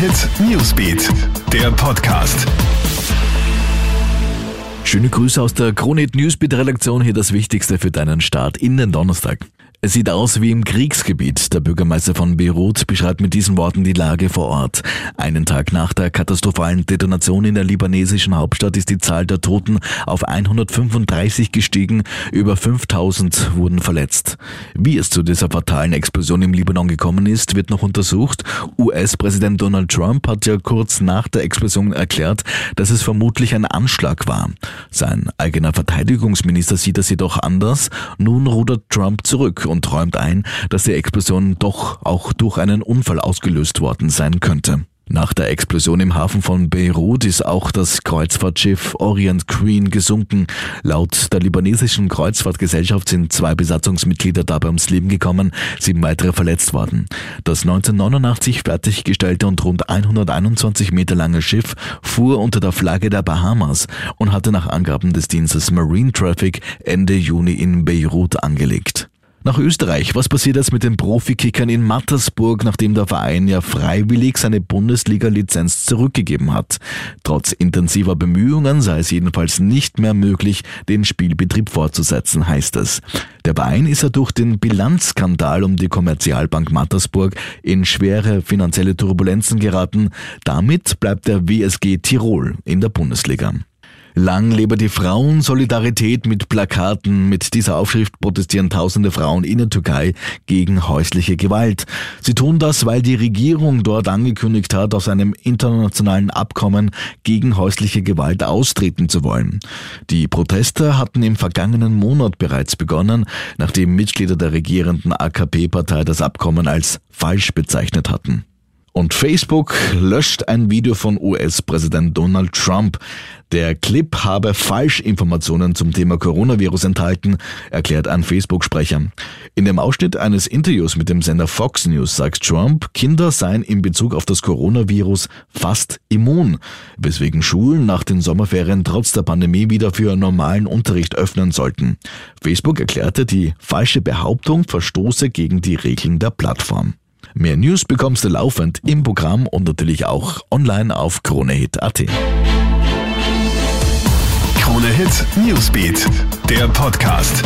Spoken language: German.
Hit Newsbeat, der Podcast. Schöne Grüße aus der Kronit Newsbeat Redaktion. Hier das Wichtigste für deinen Start in den Donnerstag. Es sieht aus wie im Kriegsgebiet. Der Bürgermeister von Beirut beschreibt mit diesen Worten die Lage vor Ort. Einen Tag nach der katastrophalen Detonation in der libanesischen Hauptstadt ist die Zahl der Toten auf 135 gestiegen. Über 5000 wurden verletzt. Wie es zu dieser fatalen Explosion im Libanon gekommen ist, wird noch untersucht. US-Präsident Donald Trump hat ja kurz nach der Explosion erklärt, dass es vermutlich ein Anschlag war. Sein eigener Verteidigungsminister sieht das jedoch anders. Nun rudert Trump zurück und räumt ein, dass die Explosion doch auch durch einen Unfall ausgelöst worden sein könnte. Nach der Explosion im Hafen von Beirut ist auch das Kreuzfahrtschiff Orient Queen gesunken. Laut der libanesischen Kreuzfahrtgesellschaft sind zwei Besatzungsmitglieder dabei ums Leben gekommen, sieben weitere verletzt worden. Das 1989 fertiggestellte und rund 121 Meter lange Schiff fuhr unter der Flagge der Bahamas und hatte nach Angaben des Dienstes Marine Traffic Ende Juni in Beirut angelegt. Nach Österreich. Was passiert jetzt mit den Profikickern in Mattersburg, nachdem der Verein ja freiwillig seine Bundesliga-Lizenz zurückgegeben hat? Trotz intensiver Bemühungen sei es jedenfalls nicht mehr möglich, den Spielbetrieb fortzusetzen, heißt es. Der Verein ist ja durch den Bilanzskandal um die Kommerzialbank Mattersburg in schwere finanzielle Turbulenzen geraten. Damit bleibt der WSG Tirol in der Bundesliga. Lang lebe die Frauen, Solidarität mit Plakaten. Mit dieser Aufschrift protestieren tausende Frauen in der Türkei gegen häusliche Gewalt. Sie tun das, weil die Regierung dort angekündigt hat, aus einem internationalen Abkommen gegen häusliche Gewalt austreten zu wollen. Die Proteste hatten im vergangenen Monat bereits begonnen, nachdem Mitglieder der regierenden AKP-Partei das Abkommen als falsch bezeichnet hatten. Und Facebook löscht ein Video von US-Präsident Donald Trump. Der Clip habe Falschinformationen zum Thema Coronavirus enthalten, erklärt ein Facebook-Sprecher. In dem Ausschnitt eines Interviews mit dem Sender Fox News sagt Trump, Kinder seien in Bezug auf das Coronavirus fast immun, weswegen Schulen nach den Sommerferien trotz der Pandemie wieder für normalen Unterricht öffnen sollten. Facebook erklärte, die falsche Behauptung verstoße gegen die Regeln der Plattform. Mehr News bekommst du laufend im Programm und natürlich auch online auf KroneHit.at. KroneHit Newsbeat, der Podcast.